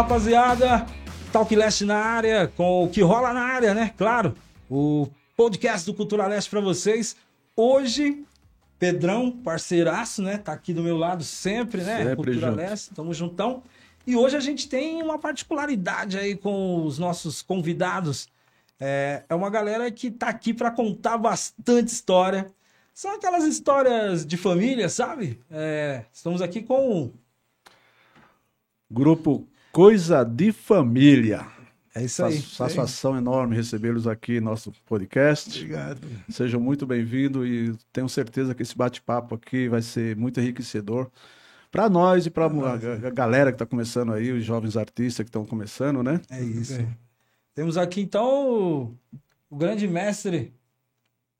rapaziada. Talk Leste na área, com o que rola na área, né? Claro, o podcast do Cultura Leste para vocês. Hoje, Pedrão, parceiraço, né? Tá aqui do meu lado sempre, né? Sempre Cultura junto. Leste, tamo juntão. E hoje a gente tem uma particularidade aí com os nossos convidados. É, é uma galera que tá aqui para contar bastante história. São aquelas histórias de família, sabe? É, estamos aqui com. Grupo Coisa de Família. É isso aí. Satisfação enorme recebê-los aqui no nosso podcast. Obrigado. Sejam muito bem-vindos e tenho certeza que esse bate-papo aqui vai ser muito enriquecedor para nós e para a, a galera que está começando aí, os jovens artistas que estão começando, né? É isso. Temos aqui então o, o grande mestre,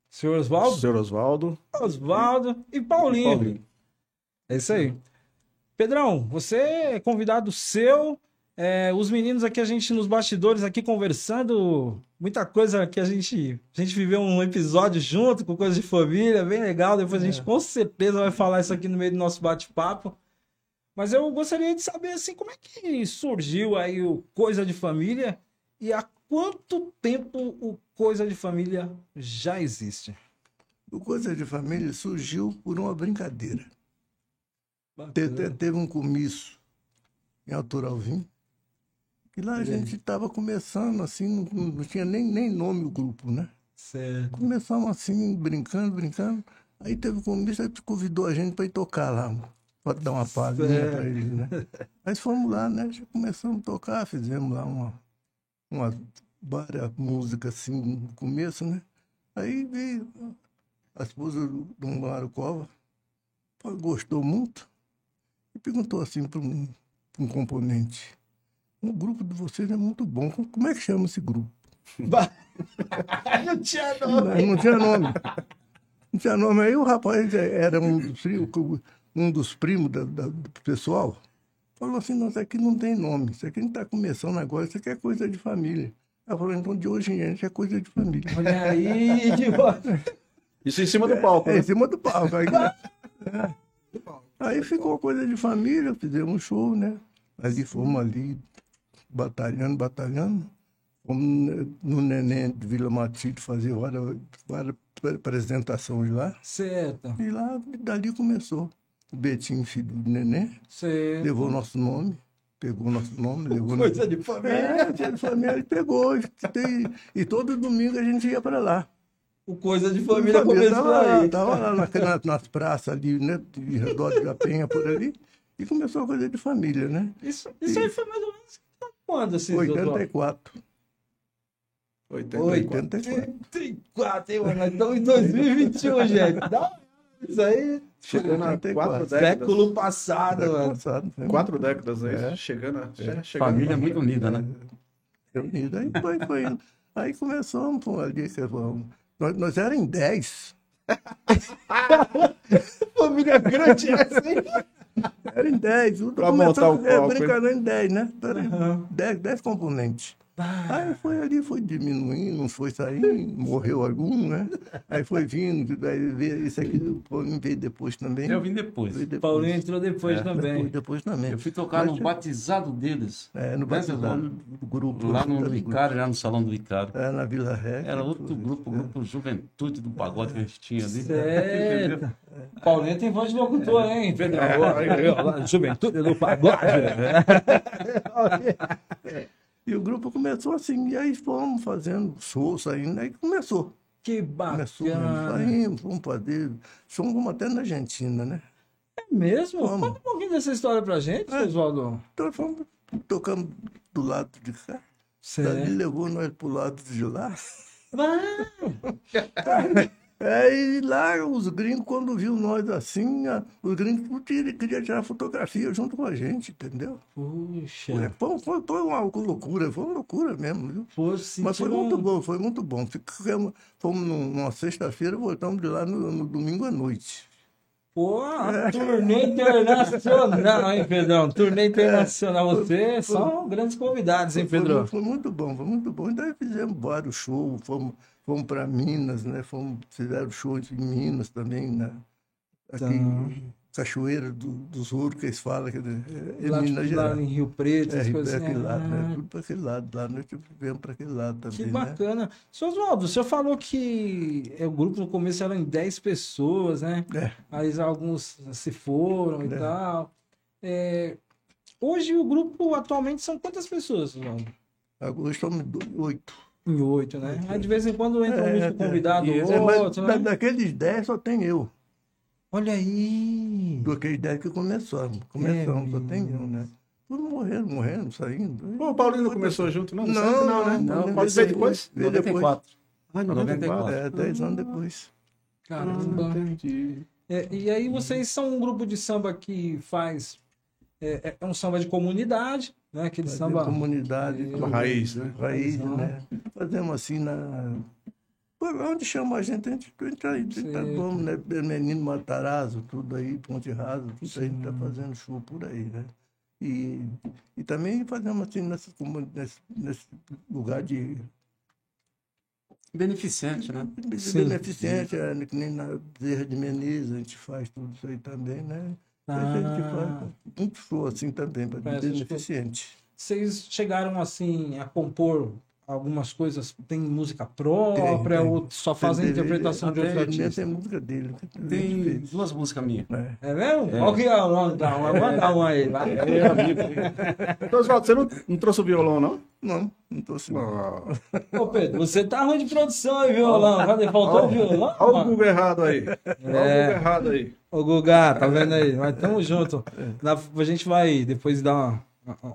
senhor Oswaldo. Senhor Oswaldo. Oswaldo e Paulinho. Paulinho. É isso aí. Pedrão, você é convidado seu. É, os meninos aqui, a gente nos bastidores aqui conversando, muita coisa que a gente, a gente viveu um episódio junto com coisa de família, bem legal. Depois a gente com certeza vai falar isso aqui no meio do nosso bate-papo. Mas eu gostaria de saber assim, como é que surgiu aí o Coisa de Família e há quanto tempo o Coisa de Família já existe? O Coisa de Família surgiu por uma brincadeira. Te- te- teve um comício em Alto Alvim, que lá a gente estava começando assim, não, não tinha nem, nem nome o grupo, né? Certo. Começamos assim, brincando, brincando. Aí teve um comício, aí convidou a gente para ir tocar lá, para dar uma palhinha para eles, né? Aí fomos lá, né? Já começamos a tocar, fizemos lá uma, uma várias músicas assim no começo, né? Aí veio a esposa do Mário Cova, gostou muito, e perguntou assim para um, um componente: o grupo de vocês é muito bom, como é que chama esse grupo? Não tinha Não, não tinha nome. Não tinha nome. Aí o rapaz era um dos, um dos primos da- da- do pessoal. Falou assim, nossa, aqui não tem nome. Isso aqui a gente está começando agora, isso aqui é coisa de família. Ela falou, então de hoje em diante é coisa de família. Olha aí, que bom. Isso em cima do palco. É né? em cima do palco. Aí, é. Aí ficou coisa de família, fizemos um show, né? Ali fomos ali, batalhando, batalhando. Fomos no Neném de Vila Matilde fazer várias, várias apresentações lá. Certo, E lá, dali começou. O Betinho, filho do Neném, certo. levou o nosso nome, pegou o nosso nome, levou... Coisa de família. É, tinha de família, ele pegou. E, e todo domingo a gente ia para lá. O Coisa de Família Família começou aí. tava lá na- na- nas praças ali, né? De redor de Penha por ali. E começou a coisa de família, né? Isso, isso aí foi mais ou menos quando, assim? doutor? 84. 80. 84. 84, hein, mano? Estamos em 2021, gente. Dá Isso aí, Chegando a 84. quatro décadas. século passado, Século mano. passado, né? Quatro décadas aí. É. Chegando a. já chegando Família muito unida, né? reunido. Aí foi, foi indo. Aí começamos pô, ali, que vamos. Nós, nós éramos em 10. Família grande é assim. Era em 10. Tudo Pra montar o é, palco, brincando em 10, né? Era em Aham. 10, 10 componentes. Aí foi ali, foi diminuindo, foi saindo, morreu algum, né? Aí foi vindo, aí veio isso aqui, o Paulinho veio depois também. Eu vim depois. Veio depois. Paulinho entrou depois É. também. Depois, depois também. Eu fui tocar Mas, no batizado deles. É, no batizado do grupo. Lá no. Vicário, lá no Salão do Vicário. É, na Vila Ré. Era outro grupo, o grupo Juventude do Pagode que a gente tinha ali. Certo. Paulinho tem voz de locutor, hein, Pedro? Juventude do pagode. E o grupo começou assim, e aí fomos fazendo show, saindo, aí começou. Que Começou, bacana. saímos, fomos fazer, como até na Argentina, né? É mesmo? Vamos. Conta um pouquinho dessa história pra gente, É. Oswaldo. Então fomos, tocamos do lado de cá, dali Certo. levou nós pro lado de lá. Vai. É, e lá os gringos, quando viu nós assim, a- os gringos queriam queria tirar fotografia junto com a gente, entendeu? Puxa. Foi, foi, foi uma loucura, foi uma loucura mesmo, viu? Pô, Mas foi muito bom, foi muito bom. Ficamos, fomos num- numa sexta-feira, voltamos de lá no, no domingo à noite. Pô, turnê internacional, hein, Pedrão? Turnê internacional. Você são grandes convidados, hein, Foi, Pedro? mu- foi muito bom, foi muito bom. Então fizemos vários shows, fomos, fomos para Minas, né? Fomos, fizeram shows em Minas também, né? Aqui, Tá. Cachoeira do, dos Ouros, que eles falam, que é, é lá, Minas tipo, lá em Rio Preto, É, é coisas assim. aquele lado, né? Tudo para aquele lado. Lá nós vivemos para aquele lado também, Que né? bacana. Seu Oswaldo, o senhor falou que é, o grupo no começo era em 10 pessoas, né? É. Aí alguns se foram e É. tal. É, hoje o grupo atualmente são quantas pessoas, Oswaldo? Agora estamos do- oito. Em oito, né? Aí de vez em quando entra um É, músico é. convidado. É, mas outro, da- né? daqueles dez só tem eu. Olha aí. Daqueles dez que começamos. Começamos, só tem eu, né? Todos morreram, morrendo, saindo. Pô, o Paulinho não começou junto, não? Não, que não, né? não, Pode não. ser depois? Veio depois. 94. Ah, 94. É, dez anos depois. Caramba. Entendi. É, e aí vocês são um grupo de samba que faz. É, é um samba de comunidade, né? Aquele Fazer samba. comunidade. É, tudo. raiz, né? Raiz, né? Fazemos assim na. Onde chama a gente, a gente, a gente, a gente tá, Sim. vamos, né? Menino Matarazzo, tudo aí, Ponte Rasa, tudo aí, a gente tá fazendo show por aí, né? E, e também fazemos assim nessa, nesse, nesse lugar de Beneficente, né? Sim. beneficente, é, que nem na Bezerra de Menezes, a gente faz tudo isso aí também, né? A gente Ah. faz muito show assim também, para beneficente. Vocês chegaram assim a compor algumas coisas? Tem música própria Tem, tem. ou só fazem Tem- interpretação de outros artistas? Tem música dele. Tem duas músicas minhas. É. É mesmo? É. Olha que é, dar uma, uma aí. vai. É, amigo. Então, Oswaldo, você não, não trouxe o violão, não? Não, não tô assim. Ô Pedro, você tá ruim de produção aí, violão. Cadê? Faltou o violão? Olha o? Google errado aí. Olha o Google É. errado aí. Ô Guga, tá vendo aí? Mas tamo junto. Na- a gente vai depois dar uma,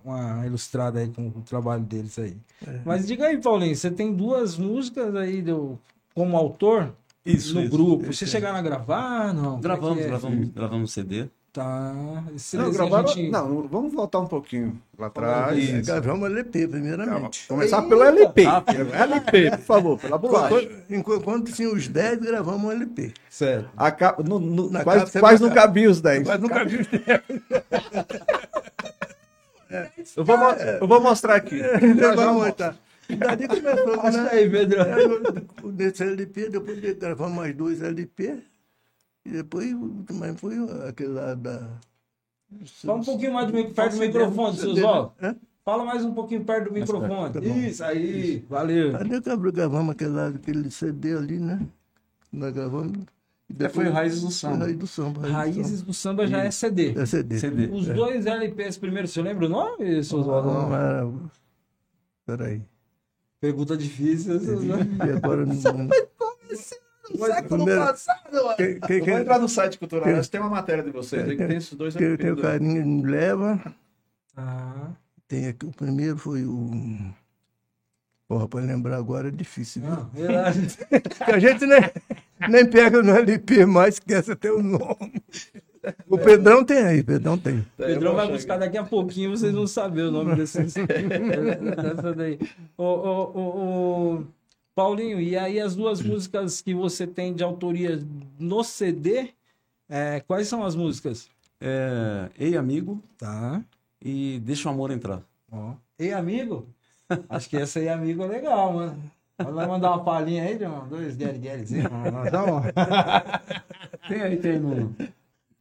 uma- ilustrada aí com o trabalho deles aí. É. Mas diga aí, Paulinho, você tem duas músicas aí do, como autor Isso, no isso. grupo. Vocês chegaram a gravar? Não? É Gravamos, é? gravamos, gravamos CD. Tá. Esse Não, gravaram... gente- não, vamos voltar um pouquinho lá atrás. É, gravamos LP, primeiramente. Começar pelo LP. Ah, LP, por favor, pela bolacha. Enquanto, quando tinha os 10, gravamos um LP. Certo. A ca- no- no- Na quase quase não cabia os 10. Mas nunca vi os 10. Eu vou, mo- eu vou mostrar aqui. Já, já Gravamos, mostro. tá. E dali começou, Acha né? aí, Pedro. É, Desse LP, depois de- gravamos mais dois LP. E depois, aí foi aquele lá da... Fala um pouquinho mais do, perto do microfone, seus olhos. Hã? Fala mais um pouquinho perto do microfone. tá bom. Isso aí, valeu. Ali gravamos aquele, aquele CD ali, né? Nós gravamos. É, foi Raízes do Samba. Raízes do Samba. Raízes do Samba já é CD. É CD. CD. Os dois LPs primeiro, você lembra o nome, seus Não, olhos? era... Peraí. Pergunta difícil. E agora não... Século primeiro- passado. Eu vou quem, entrar no site cultural, mas tem uma matéria de vocês aí que tem esses dois quem LP tem o carinho me leva. Ah, Tem aqui, o primeiro foi o. Porra, para lembrar agora é difícil. viu? não, verdade. Porque a gente nem, nem pega no LP mais, esquece até o nome. O Pedrão tem aí, Pedrão tem. Pedrão vai buscar daqui a pouquinho, vocês vão saber o nome desse, dessa daí. Ô, ô, ô, Paulinho, e aí as duas músicas que você tem de autoria no CD, é, quais são as músicas? É, Ei, amigo, Tá. e Deixa o Amor Entrar. Ó. Ei, amigo? Acho que essa aí, amigo, é legal, mano. Vai mandar uma palhinha aí, um, dois Gary. Dá uma. Tem aí, tem no...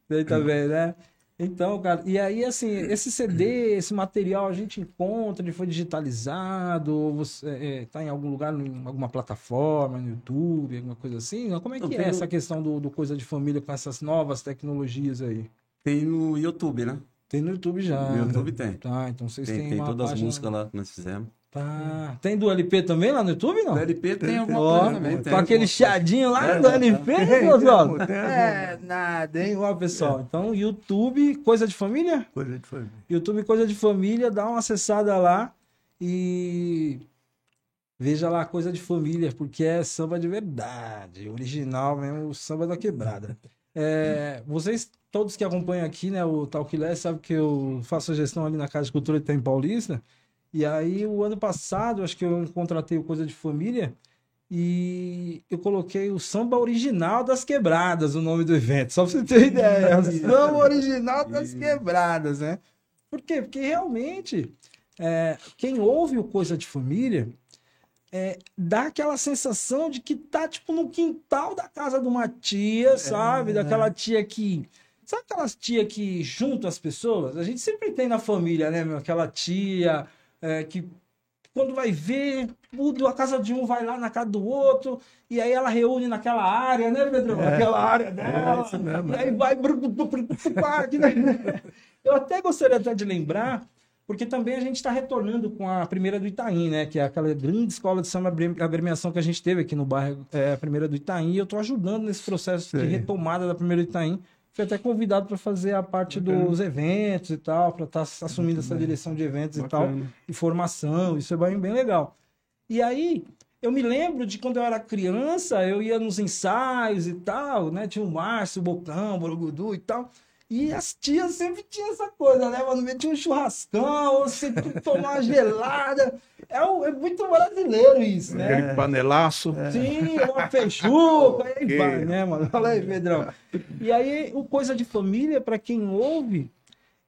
Aí também, né? Então, cara, e aí, assim, esse CD, esse material a gente encontra, ele foi digitalizado, ou você é, tá em algum lugar, em alguma plataforma, no YouTube, alguma coisa assim? Como é que Não, é tem no- essa questão do, do Coisa de Família com essas novas tecnologias aí? Tem no YouTube, né? Tem no YouTube já. no YouTube tem. Tá, então vocês Tem, têm tem todas as página- músicas lá que nós fizemos. Tá. Tem do LP também lá no YouTube, não? No LP tem alguma Ó, coisa também. tem. com aquele chiadinho lá É, do é, LP, Tem, pessoal. tem, tem É, nada, hein? Ó, pessoal. Então, YouTube, Coisa de Família? Coisa de família. YouTube Coisa de Família, dá uma acessada lá e veja lá Coisa de Família, porque é samba de verdade, original mesmo, o samba da quebrada. É, vocês, todos que acompanham aqui, né, o Talk Less, sabem que eu faço a gestão ali na Casa de Cultura de Tem Paulista, e aí o ano passado, acho que eu contratei o Coisa de Família, e eu coloquei o samba original das quebradas, o nome do evento, só pra você ter ideia. O samba original das quebradas, né? Por quê? Porque realmente, é, quem ouve o Coisa de Família é, dá aquela sensação de que tá, tipo, no quintal da casa de uma tia, sabe? Daquela tia que, Sabe aquelas tia que juntam as pessoas? A gente sempre tem na família, né, meu? Aquela tia é, que quando vai ver, tudo, a casa de um vai lá na casa do outro, e aí ela reúne naquela área, né, Pedro? É. Aquela área dela. isso mesmo. E aí vai. Eu até gostaria até de lembrar, porque também a gente está retornando com a primeira do Itaim, né? Que é aquela grande escola de samba agremiação que a gente teve aqui no bairro, é, a primeira do Itaim, e eu estou ajudando nesse processo de Sei. retomada da primeira do Itaim. Fui até convidado para fazer a parte dos eventos e tal, para estar assumindo essa direção de eventos e tal Bacana. e formação, isso é bem, bem legal. E aí, eu me lembro de quando eu era criança, eu ia nos ensaios e tal, né? Tinha o Márcio, o Bocão, o Borogudu e tal. E as tias sempre tinham essa coisa, né, mano? Tinha um churrascão, você tomar uma gelada. É, um- é muito brasileiro isso, né? Aquele panelaço. Sim, uma feijuca, aí Ok. vai, né, mano? Fala aí, Pedrão. E aí, o Coisa de Família, pra quem ouve,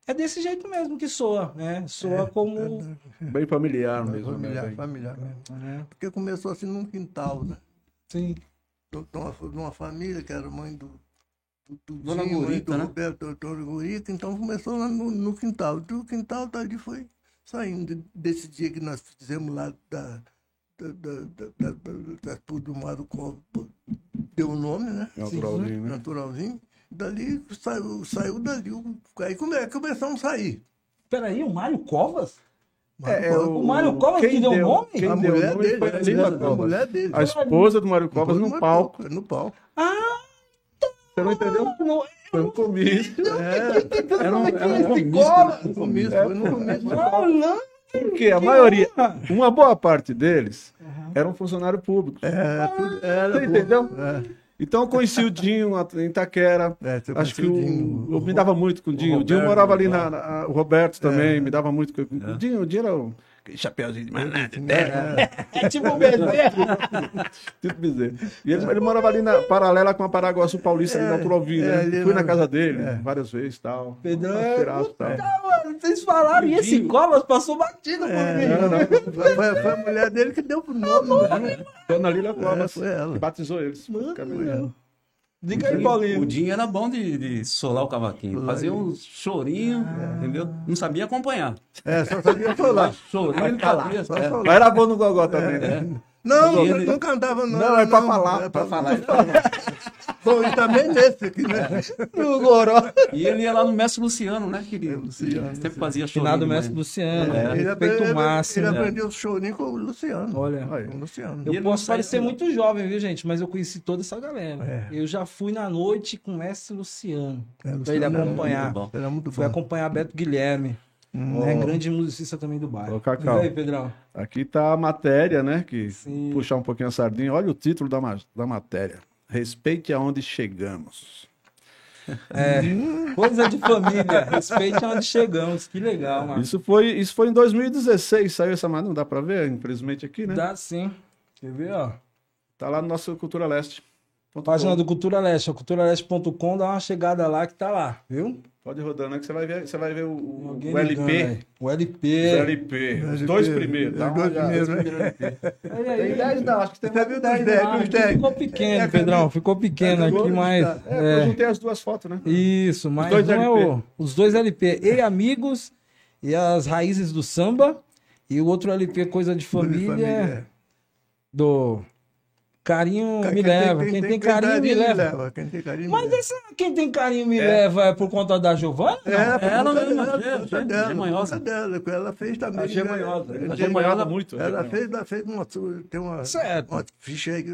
é desse jeito mesmo que soa, né? Soa como... Bem familiar mesmo. Familiar, né? familiar mesmo. É, Porque começou assim num quintal, né? sim. de uma, de uma família que era mãe do, do, do Dona Gurita, do né? Roberto, doutor Gurita, então começou lá no, no quintal. Do quintal dali foi saindo desse dia que nós fizemos lá da, da, da, da, da, da, da do Mário Cova, deu o nome, né? Naturalzinho, né? Naturalzinho. Dali saiu, saiu dali. o- Aí come, começamos a sair. Peraí, o Mário Covas? É, Cova- o Mário Covas quem que deu o nome? Quem a deu o mulher nome dele, foi a mulher- a Covas. mulher dele. A esposa do Mário Covas no no palco. No palco. Ah, Você não entendeu? não, Foi um comício. É, Era um, é era é um comício. Começo, É, foi no começo. não, não. Porque a maioria, uma boa parte deles eram funcionário público. É, tudo, era, Você entendeu? É. Então eu conheci o Dinho em Itaquera. É, Acho que o, o Dinho, eu me dava muito com o Dinho. O, Dinho Roberto, morava ali na, na- O Roberto também me dava muito. com- O Dinho, o Dinho era um aquele chapéuzinho de maná, de terra, É tipo o Bezerra. tipo bezerro. E ele, ele morava ali na paralela com a Paraguaçu Paulista, ali na Turovina. é, né? Fui na- casa dele é. várias vezes e tal. Pedrão, Um tal. Tá, mano, vocês falaram e esse Covas passou batido por É, mim. não, não, foi, foi- foi a mulher dele que deu pro nome. né? Dona Lília Covas, foi ela. que batizou eles. Mano, Diga aí, O Paulinho. Dinho era bom de, de solar o cavaquinho. Fazia um chorinho, entendeu? Não sabia acompanhar. É, só sabia falar. Chorinho ele fazia. Só é. falar. Mas era bom no Gogó também, né? Não, E ele- não cantava não. Não, é pra falar, É pra falar. Bom, e também nesse aqui, né? O Goró. E ele ia lá no Mestre Luciano, né? Que ele Luciano, sempre fazia. Finado de mestre manhã. Luciano. É. Ele, Respeito ele- máximo. ele né? aprendeu o chorinho com o Luciano. Olha. Com o Luciano. Eu posso parecer muito jovem, viu, gente? Mas eu conheci toda essa galera. É. Eu já fui na noite com o mestre Luciano. É, pra ele Luciano era acompanhar. muito bom. Era muito Fui acompanhar Beto Guilherme. né? Grande musicista também do bairro. Ô, Cacau. E aí, Pedrão? Aqui tá a matéria, né? Que Sim. puxar um pouquinho a sardinha. Olha o título da, ma- da matéria. Respeite aonde chegamos. É, coisa de família. Respeite onde chegamos. Que legal, mano. Isso foi, isso foi em 2016, saiu essa matéria. Não dá pra ver, infelizmente, aqui, né? Dá sim. Quer ver, ó? Tá lá no nosso Cultura Leste. Página do Cultura Leste, culturaleste.com, dá uma chegada lá que tá lá, viu? Pode ir rodando, né? Que você vai ver, você vai ver o, o- o ligando LP. aí. O Os LP. LP. Os dois primeiros. Dá Os uma dois olhada. primeiros, né? Olha aí. Tem 10 não, acho que tem mais viu de dos 10. 10, não. dos 10? Ficou pequeno, É, Pedrão. Ficou pequeno É, aqui, mas. É, eu É, juntei as duas fotos, né? isso, mas dois um é o, os dois LP. E Amigos e as Raízes do Samba. E o outro LP, Coisa de Família, Família. do Carinho Quem Me Leva. Quem tem carinho me leva. Quem tem carinho Mas me leva. essa Quem tem carinho me leva é por conta da Giovana? É, Ela conta mesma, é, por conta é, dela, conta dela, ela fez também. A gemanhosa. né? A gemanhosa muito. Ela fez, ela fez uma, tem uma, Certo. uma ficha aí.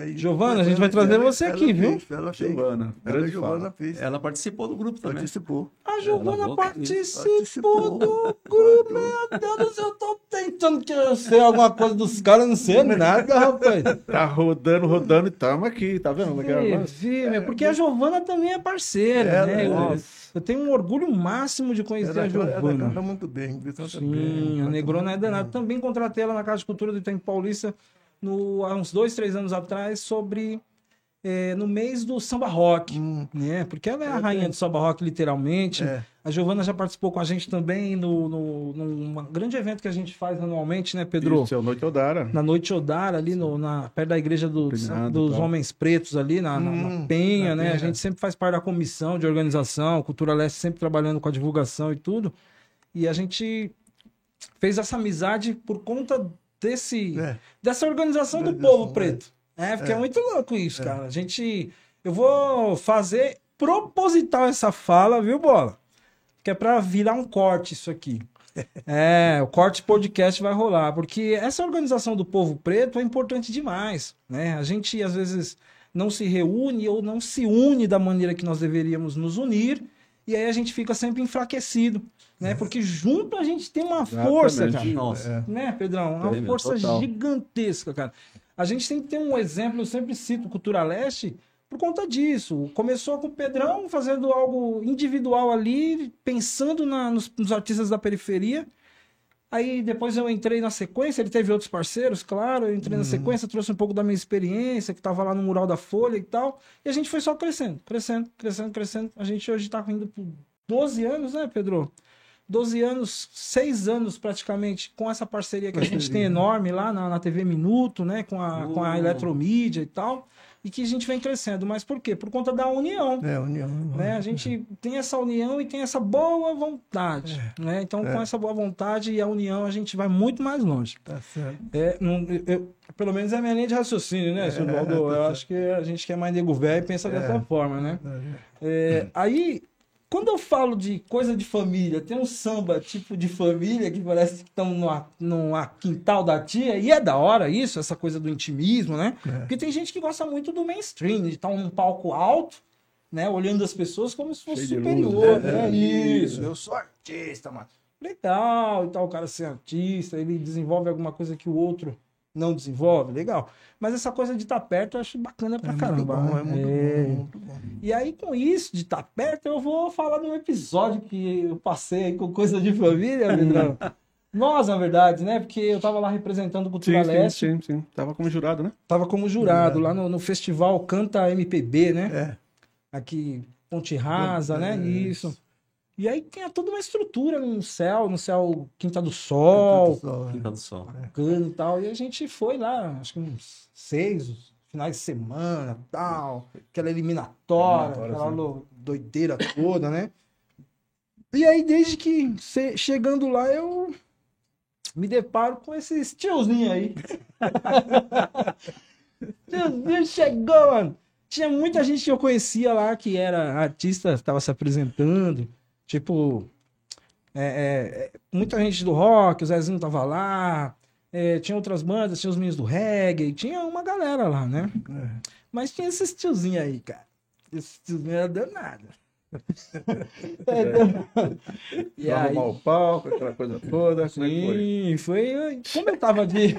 aí- Giovana, a gente vai trazer ela- você ela aqui, viu? fez, Ela fez. Giovana, Ela, Giovana fez. Ela participou do grupo também. Participou. A Giovana Ela participou do grupo. Meu Deus eu tô tentando que eu sei alguma coisa dos caras, não sei nada, rapaz. Tá rodando, rodando e tamo aqui, tá vendo? Vê, vê, meu, porque a Giovana também é parceira, Ela né? é. Eu, tenho um orgulho máximo de conhecer Ela, a ela, ela Giovana. canta muito bem. Canta Sim, bem, a canta Negrona é danada. Também contratei ela na Casa de Cultura do Itaim Paulista no, há uns dois, três anos atrás sobre é, no mês do samba rock, Hum, né? Porque ela é a É, rainha do samba rock, literalmente. é. A Giovana já participou com a gente também no, no, num grande evento que a gente faz anualmente, né, Pedro? Isso, é o Noite Odara. Na Noite Odara, ali no, na, perto da igreja do- dos tal. Homens Pretos, ali na, na- na Hum, Penha, né? A Penha. gente sempre faz parte da comissão de organização, Cultura Leste sempre trabalhando com a divulgação e tudo. E a gente fez essa amizade por conta desse, É. dessa organização do povo preto. É, porque é, É. muito louco isso, cara. A gente. Eu vou fazer proposital essa fala, viu, Bola? Que é pra virar um corte isso aqui. É, o corte podcast vai rolar, porque essa organização do povo preto é importante demais, né? A gente às vezes não se reúne ou não se une da maneira que nós deveríamos nos unir, e aí a gente fica sempre enfraquecido, né? Porque junto a gente tem uma força, Exatamente. cara Nossa. né, Pedrão? Uma Tem, força total. gigantesca, cara. A gente tem que ter um exemplo, eu sempre cito Cultura Leste por conta disso. Começou com o Pedrão fazendo algo individual ali, pensando na- nos, nos artistas da periferia. Aí depois eu entrei na sequência, ele teve outros parceiros, claro. Eu entrei na sequência, trouxe um pouco da minha experiência, que estava lá no mural da Folha e tal. E a gente foi só crescendo, crescendo, crescendo, crescendo. A gente hoje está indo por 12 anos, né, Pedro? 12 anos, 6 anos praticamente, com essa parceria que a gente tem enorme lá na, na TV Minuto, né? Com a, com a Oh. Eletromídia e tal. E que a gente vem crescendo. Mas por quê? Por conta da união É, união. né? A gente tem essa união e tem essa boa vontade, né? Então, com É. essa boa vontade e a união, a gente vai muito mais longe. Tá certo. É, não- eu- pelo menos é a minha linha de raciocínio, né, É, Valdo? tá Eu certo. acho que a gente que é mais nego velho pensa É. dessa forma, né? É. É, aí, quando eu falo de coisa de família, tem um samba tipo de família que parece que estão no, no quintal da tia, e é da hora isso, essa coisa do intimismo, né? É. Porque tem gente que gosta muito do mainstream, de estar num palco alto, né? Olhando as pessoas como se fosse Cheio superior. luz, né? é, isso, eu sou artista, mano. Legal e tal, o cara ser artista, ele desenvolve alguma coisa que o outro não desenvolve, legal. Mas essa coisa de estar perto eu acho bacana pra É muito caramba. bom, né? é muito É. bom, muito bom. E aí, com isso de estar perto, eu vou falar de um episódio que eu passei com coisa de família, Pedrão. Nós, na verdade, né? Porque eu tava lá representando o Cultura Sim, Leste, sim, sim, sim. Tava como jurado, né? tava como jurado lá no, no festival Canta MPB, né? É. Aqui, Ponte Rasa, né? É, Isso. E aí tinha toda uma estrutura no céu, no céu Quinta do Sol, Sol, Quinta do Sol. e tal. E a gente foi lá, acho que uns seis finais de semana tal, aquela eliminatória, Eliminatória, aquela sim. lo- doideira toda, né? E aí, desde que chegando lá, eu me deparo com esses tiozinhos aí. Tiozinho chegou, mano. Tinha muita gente que eu conhecia lá que era artista, estava se apresentando. Tipo, é, é, é, muita gente do rock, o Zezinho tava lá. é, tinha outras bandas, tinha os meninos do reggae, tinha uma galera lá, né? É. Mas tinha esses tiozinhos aí, cara. Esses tiozinhos eram danados. É danado. E aí, arrumar o palco, aquela coisa toda. Como é que foi? sim, foi. Como eu tava de.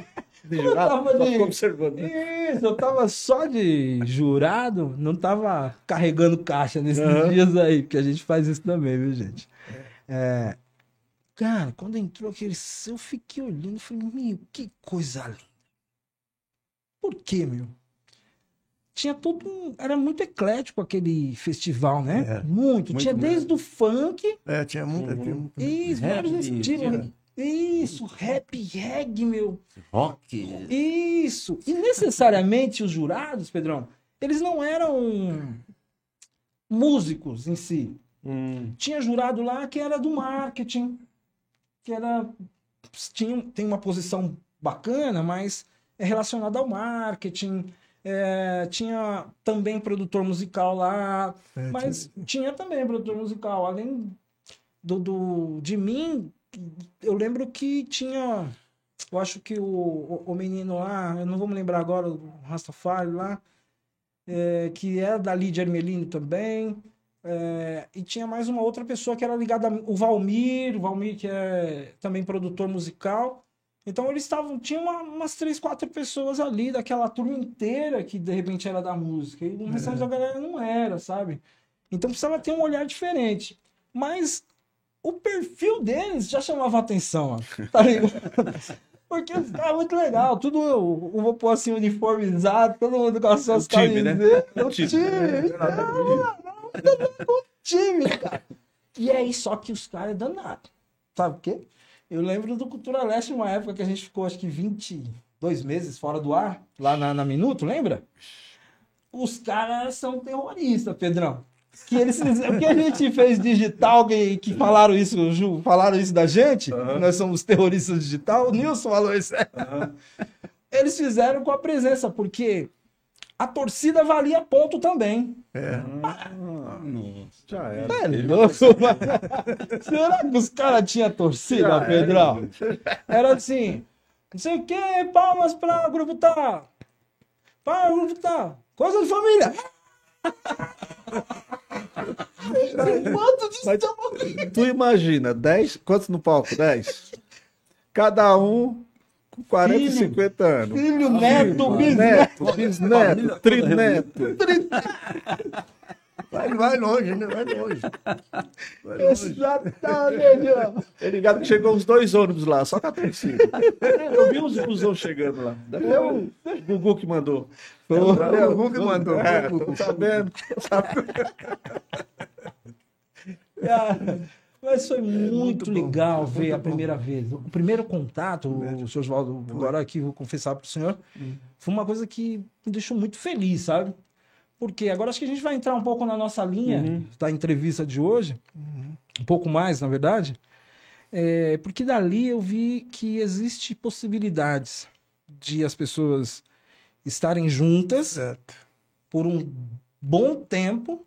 De eu jurado? tava Só de- observando. né? Isso, eu tava só de jurado, não tava carregando caixa nesses Aham. dias aí, porque a gente faz isso também, viu, gente? É, cara, quando entrou aquele. Eu fiquei olhando e falei, meu, que coisa linda. Por quê, meu? Tinha todo um. Era muito eclético aquele festival, né? É. Muito. Muito Tinha desde o funk. É, tinha. Uhum. Tinha muita... Isso, vários estilos. Tinha-? Isso, rap, reggae, meu. Rock. Isso. E necessariamente os jurados, Pedrão, eles não eram músicos em si. Hum, Tinha jurado lá que era do marketing, que era tinha, tem uma posição bacana, mas é relacionada ao marketing. É, tinha também produtor musical lá, É, mas tinha também produtor musical. Além do, do de mim, eu lembro que tinha. Eu acho que o, o, o menino lá, eu não vou me lembrar agora, o Rastafari lá, é, que era da Lídia Ermelino também. é, e tinha mais uma outra pessoa que era ligada, o Valmir, o Valmir que é também produtor musical. Então eles estavam, tinha uma- umas três, quatro pessoas ali daquela turma inteira que de repente era da música. E o restante da galera não era, sabe? Então precisava ter um olhar diferente. Mas o perfil deles já chamava atenção, ó, tá ligado? Porque os caras é muito legal, tudo, eu vou pôr assim, uniformizado, todo mundo com as suas time, né? camisetas. É o O time. time, É, não, não, o time, cara. E aí, só que os caras é danado. Sabe por quê? Eu lembro do Cultura Leste, uma época que a gente ficou, acho que 22 meses fora do ar, lá na, na Minuto, lembra? Os caras são terroristas, Pedrão. Que eles fizeram- o que a gente fez digital, que, que falaram isso, Ju, falaram isso da gente, que nós somos terroristas digital, o Nilson falou isso. Eles fizeram com a presença, porque a torcida valia ponto também. É. Nossa. Já era. É louco, mano. Será que os caras tinham torcida, Já era. Pedrão? Era assim, não sei o que, palmas para o grupo tal. Para o grupo tal. Coisa de família. Quanto de Mas tu imagina, 10, quantos no palco? 10? Cada um com 40, Filho. 50 anos. filho, neto, bisneto. Neto, bisneto, trineto. Vai, vai longe, né? Vai longe. Vai longe. Exatamente. É ligado que chegou uns dois ônibus lá, só com a torcida. Eu vi os busão chegando lá. Deve ser o Gugu que mandou. Foi o Gugu que mandou. É, Foi o tô sabendo. Cara, Mas foi muito, muito bom, legal ver muito a bom. primeira vez. O primeiro contato, o senhor Oswaldo, agora aqui vou confessar para o senhor, foi uma coisa que me deixou muito feliz, sabe? Porque agora acho que a gente vai entrar um pouco na nossa linha da entrevista de hoje, um pouco mais, na verdade, É, porque dali eu vi que existe possibilidades de as pessoas estarem juntas Certo. por um bom tempo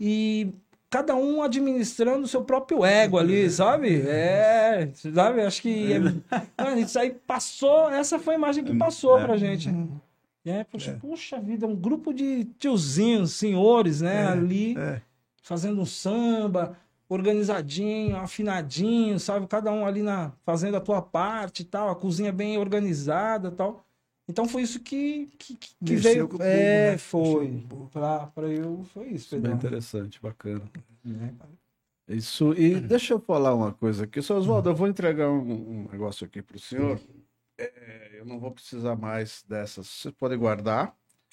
e cada um administrando o seu próprio ego ali, sabe? É, sabe? Acho que é, mano, isso aí passou, essa foi a imagem que passou pra gente. É, puxa, puxa vida, um grupo de tiozinhos, senhores, né, ali É. fazendo um samba, organizadinho, afinadinho, sabe? Cada um ali na fazendo a tua parte e tal, a cozinha bem organizada e tal. Então foi isso que, que, que- Mexeu veio. com o povo, é, né? foi. Pra eu, foi isso, Bem Pedro. interessante, bacana. Né? Isso, e deixa eu falar uma coisa aqui. Seu Oswaldo, eu vou entregar um, um negócio aqui para o senhor. É, eu não vou precisar mais dessas. Vocês podem guardar.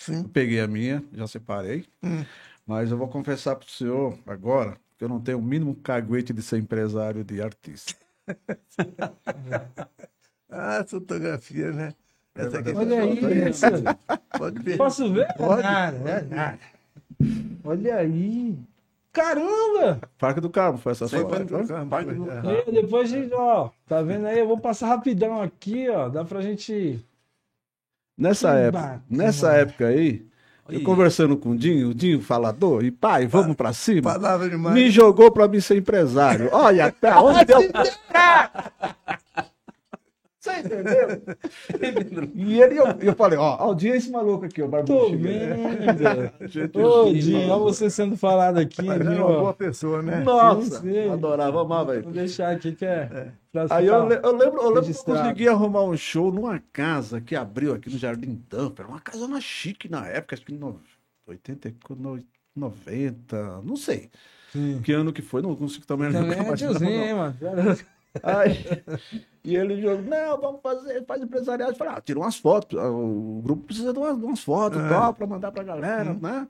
Eu Sim. peguei a minha, já separei. Hum. Mas eu vou confessar para o senhor agora que eu não tenho o mínimo caguete de ser empresário de artista. Ah, fotografia, né? Essa aqui Olha aí, pode ver. posso ver? Pode. Nada, é nada. Olha aí. Caramba! Parque do Carmo, foi essa foto. para o campo, Parte foi. do- É. Depois a gente, ó, tá vendo aí? Eu vou passar rapidão aqui, ó. Dá pra gente. Nessa Que época, bacana. nessa época aí, eu conversando com o Dinho, o Dinho falador, e pai, vamos pra cima. Palavra demais. Me jogou pra mim ser empresário. Olha até onde deu. Você entendeu? E ele, eu, eu falei, ó, o Dinho é esse maluco aqui, ó, Tô barbudo. vendo. Gente, Ô, Dinho, olha você sendo falado aqui, Mas viu? uma boa pessoa, né? Nossa, adorava, amava Vou ele. deixar aqui que é. pra Aí eu, eu lembro, eu lembro que eu consegui arrumar um show numa casa que abriu aqui no Jardim Tampa. Era uma casona chique na época, acho que em no- 80, e no- 90, não sei. Sim. Que ano que foi, não consigo também Também é tiozinho, hein, mano? Aí, e ele jogou, não, vamos fazer, faz empresariado. Eu falei, ah, tira umas fotos, ah, o grupo precisa de umas, de umas fotos É. tal, para mandar pra galera, né?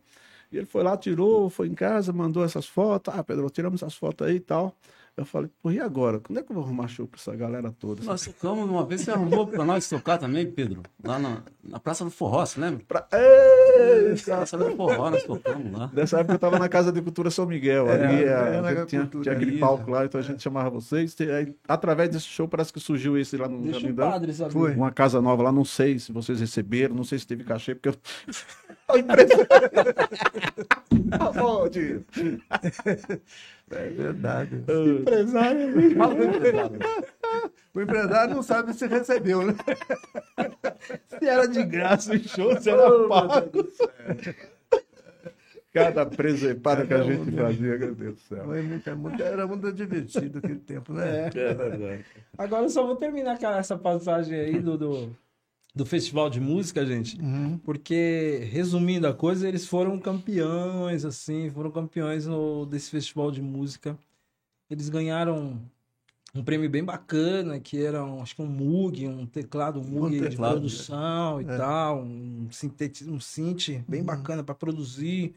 E ele foi lá, tirou, foi em casa, mandou essas fotos. Ah, Pedro, tiramos essas fotos aí e tal. Eu falei, pô, e agora? Quando é que eu vou arrumar show pra essa galera toda? Nós tocamos uma vez, você arrumou pra nós tocar também, Pedro? Lá na, na Praça do Forró, você lembra? Pra... Praça do Forró, nós tocamos lá. Nessa época eu tava na Casa de Cultura São Miguel. É, ali é, a- na a gente tinha, tinha aquele palco lá, então a gente chamava vocês. E aí, através desse show, parece que surgiu esse lá no Deixa Dama. padre saber. Foi. Uma casa nova lá, não sei se vocês receberam, não sei se teve cachê, porque eu. É verdade. Empresário. Fala com o empresário. O empresário não sabe se recebeu, né? Se era de graça o show, se era pago. Cada presepada que a Cada um, gente né? fazia, meu Deus do céu. Foi muito- é muito- Era muito divertido aquele tempo, né? É. Agora eu só vou terminar essa passagem aí do, do, do festival de música, gente. Uhum. Porque, resumindo a coisa, eles foram campeões, assim, foram campeões no, desse festival de música. Eles ganharam um prêmio bem bacana, que era, um, acho que um Moog, um teclado um Moog de teclado, produção e É. tal, um, sinteti- um synth bem Uhum. bacana para produzir.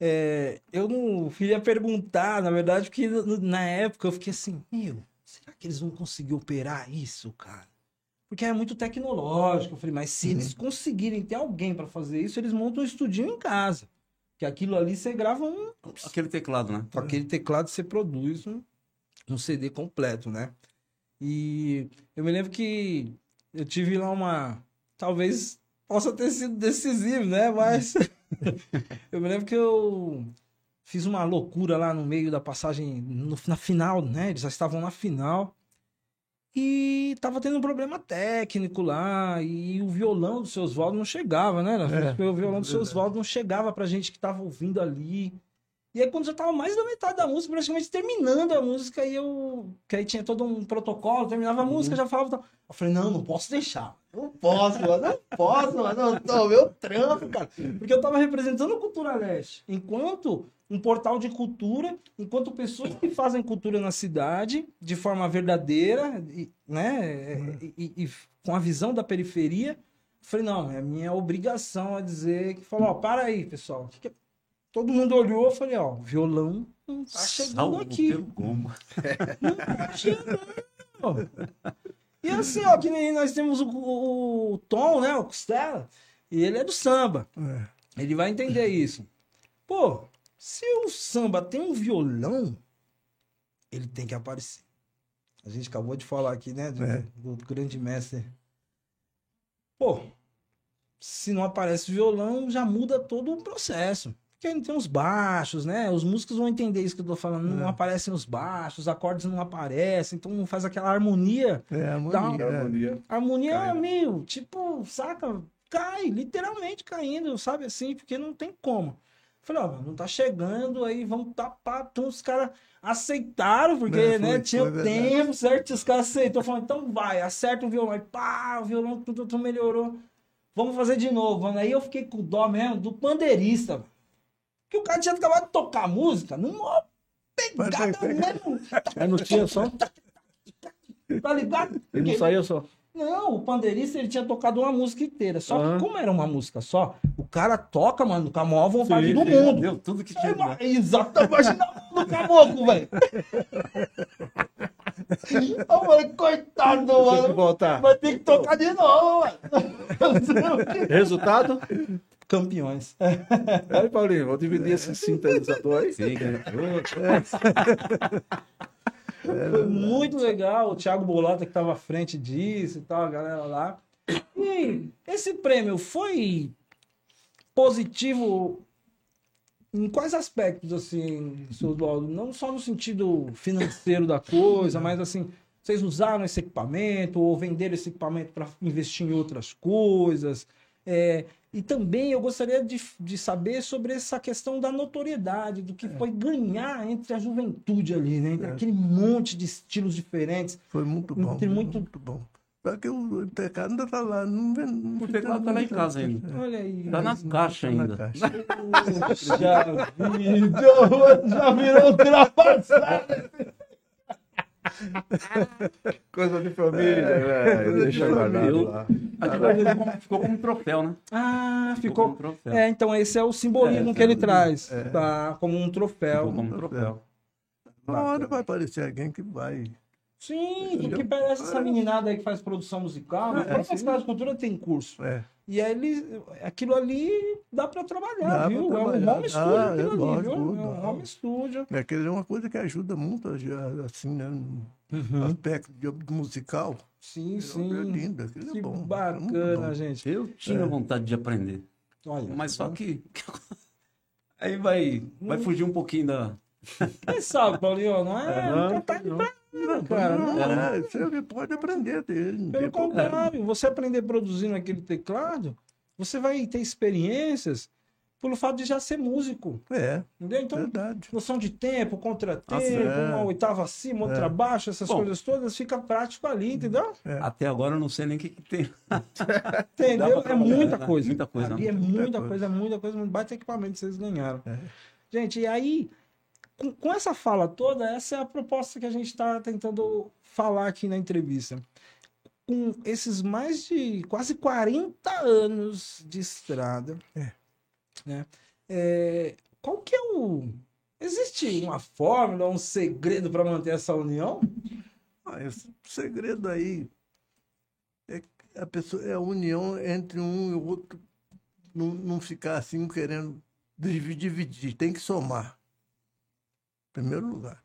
É, eu não queria perguntar, na verdade, porque na época eu fiquei assim, meu, será que eles vão conseguir operar isso, cara? Porque é muito tecnológico. Eu falei, mas se eles conseguirem ter alguém para fazer isso, eles montam um estudinho em casa. Que aquilo ali você grava um, Aquele teclado, né? com aquele teclado você produz um, um CD completo, né? E eu me lembro que eu tive lá uma. Talvez possa ter sido decisivo, né? Mas eu me lembro que eu fiz uma loucura lá no meio da passagem, no- na final, né? Eles já estavam na final. E tava tendo um problema técnico lá, e o violão do seu Oswaldo não chegava, né? É, o violão do seu. Oswaldo não chegava pra gente que tava ouvindo ali. E aí, quando já tava mais da metade da música, praticamente terminando a música, aí eu. Que aí tinha todo um protocolo, terminava a música, já falava. tal. Eu falei, não, não posso deixar. Não posso, mano, não posso, mano. Não, não, meu trampo, cara. Porque eu tava representando a Cultura Leste. Enquanto um portal de cultura, enquanto pessoas que fazem cultura na cidade, de forma verdadeira, e, né? E, e- e com a visão da periferia. Falei, não, é minha obrigação a dizer que falou, ó, para aí, pessoal. Que que- Todo mundo olhou, eu falei, ó, o violão não tá chegando Salvo aqui. pelo gomo. Não tá chegando. E assim, ó, que nem nós temos o, o- o Tom, né, o Costela, e ele é do samba. É. Ele vai entender isso. Pô, se o samba tem um violão, ele tem que aparecer. A gente acabou de falar aqui, né, do, É. do grande mestre. Pô, se não aparece o violão, já muda todo o processo. Porque aí tem os baixos, né? Os músicos vão entender isso que eu tô falando. Não É. aparecem os baixos, os acordes não aparecem, então não faz aquela harmonia. É, harmonia. uma é. Harmonia. A harmonia, né? meio, tipo, saca? Cai, literalmente caindo, sabe assim? Porque não tem como. Falei, ó, não tá chegando, aí vamos tapar. Então os caras aceitaram, porque, É, foi- né, tinha foi o verdade. tempo, certo? Os caras aceitou. Falando, então vai, acerta o violão. Aí pá, o violão tudo, tudo melhorou. Vamos fazer de novo, mano. Aí eu fiquei com dó mesmo do pandeirista, mano. Que o cara tinha acabado de tocar música numa pegada mesmo. Aí não tinha som? Tá ligado? Ele não Porque- saía só. Não, o pandeirista ele tinha tocado uma música inteira. Só Aham. que como era uma música só, o cara toca, mano, com a maior vontade Sim, do sim. mundo. Deu tudo que É, tinha. né? Exato, imagina do caboclo, velho. Eu falei, coitado, Tem que mano. voltar. Vai ter que tocar de novo, mano. Resultado? Campeões. Aí, Paulinho, vou dividir esse sintetizador aí. Sim, cara. Foi muito legal. O Thiago Bolota que estava à frente disso e tal, a galera lá. E esse prêmio foi positivo em quais aspectos, assim, seu Oswaldo? Não só no sentido financeiro da coisa, mas assim, vocês usaram esse equipamento ou venderam esse equipamento para investir em outras coisas? É, e também eu gostaria de, de saber sobre essa questão da notoriedade, do que foi ganhar entre a juventude ali, né? Entre É. aquele monte de estilos diferentes. Foi muito bom. Tem muito- muito bom. Só que o teclado ainda tá lá. Não vem, não O teclado tá lá em casa ainda. Olha aí. Tá na caixa Tá na ainda. caixa. Já, vi- já virou ultrapassado. Coisa de família, velho. Deixa guardado lá. Aquilo ficou como- ficou como troféu, né? Ah, como ficou. troféu. É, então esse é o simbolismo É, que ele é. traz. Tá? Como um troféu. Ficou como troféu. Uma hora vai aparecer alguém que vai. Sim, porque parece essa meninada aí que faz produção musical. É, própria sim. Escola de Cultura tem curso. É. E aí ele, aquilo ali dá pra trabalhar, Dá pra viu? trabalhar. É um home studio Ah, é aquilo ali, lógico, viu? É um tudo. home studio. É que é uma coisa que ajuda muito, assim, né? No aspecto de, musical. Sim, É sim. lindo, aquilo Que é bom. é muito bacana, bom. gente. Eu tinha vontade de aprender. Olha, Mas só que. Aí vai, vai fugir um pouquinho da. Quem sabe, Paulinho, não é? Não, não tá de não. Não, cara. Não, é, você pode aprender dele. Pelo contrário, você aprender produzindo aquele teclado, você vai ter experiências pelo fato de já ser músico. É, Entendeu? Então, verdade. noção de tempo, contratempo, Nossa, é. uma oitava acima, outra abaixo, essas Bom. coisas todas, fica prático ali, entendeu? Até agora eu não sei nem o que, que tem. Entendeu? É muita coisa. muita coisa, Ali é né? muita Muita coisa, coisa. muita coisa, muito baita equipamento que vocês ganharam. É. Gente, e aí, com, com essa fala toda, essa é a proposta que a gente está tentando falar aqui na entrevista. Com esses mais de quase 40 anos de estrada, É. né? É, qual que é o... Existe uma fórmula, um segredo para manter essa união? Ah, esse segredo aí é a pessoa é a união entre um e o outro, não, não ficar assim querendo dividir, dividir, tem que somar. Em primeiro lugar.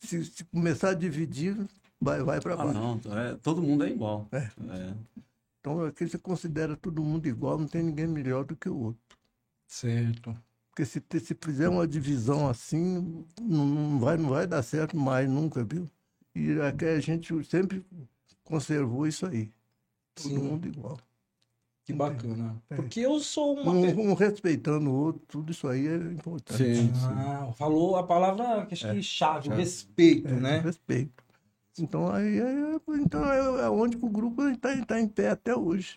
Se, se começar a dividir, vai, vai para Ah, baixo. não, é, todo mundo é igual. É. É. Então aqui você considera todo mundo igual, não tem ninguém melhor do que o outro. Certo. Porque se, se fizer uma divisão assim, não, não vai, não vai dar certo mais nunca, viu? E aqui a gente sempre conservou isso aí. Todo Sim. mundo igual. Que bacana. É. Porque eu sou uma... Um, um respeitando o outro, tudo isso aí é importante. Sim, sim. Ah, falou a palavra que acho que chave, o respeito, É, né? Respeito. Então aí é, então é, é onde o grupo está tá em pé até hoje.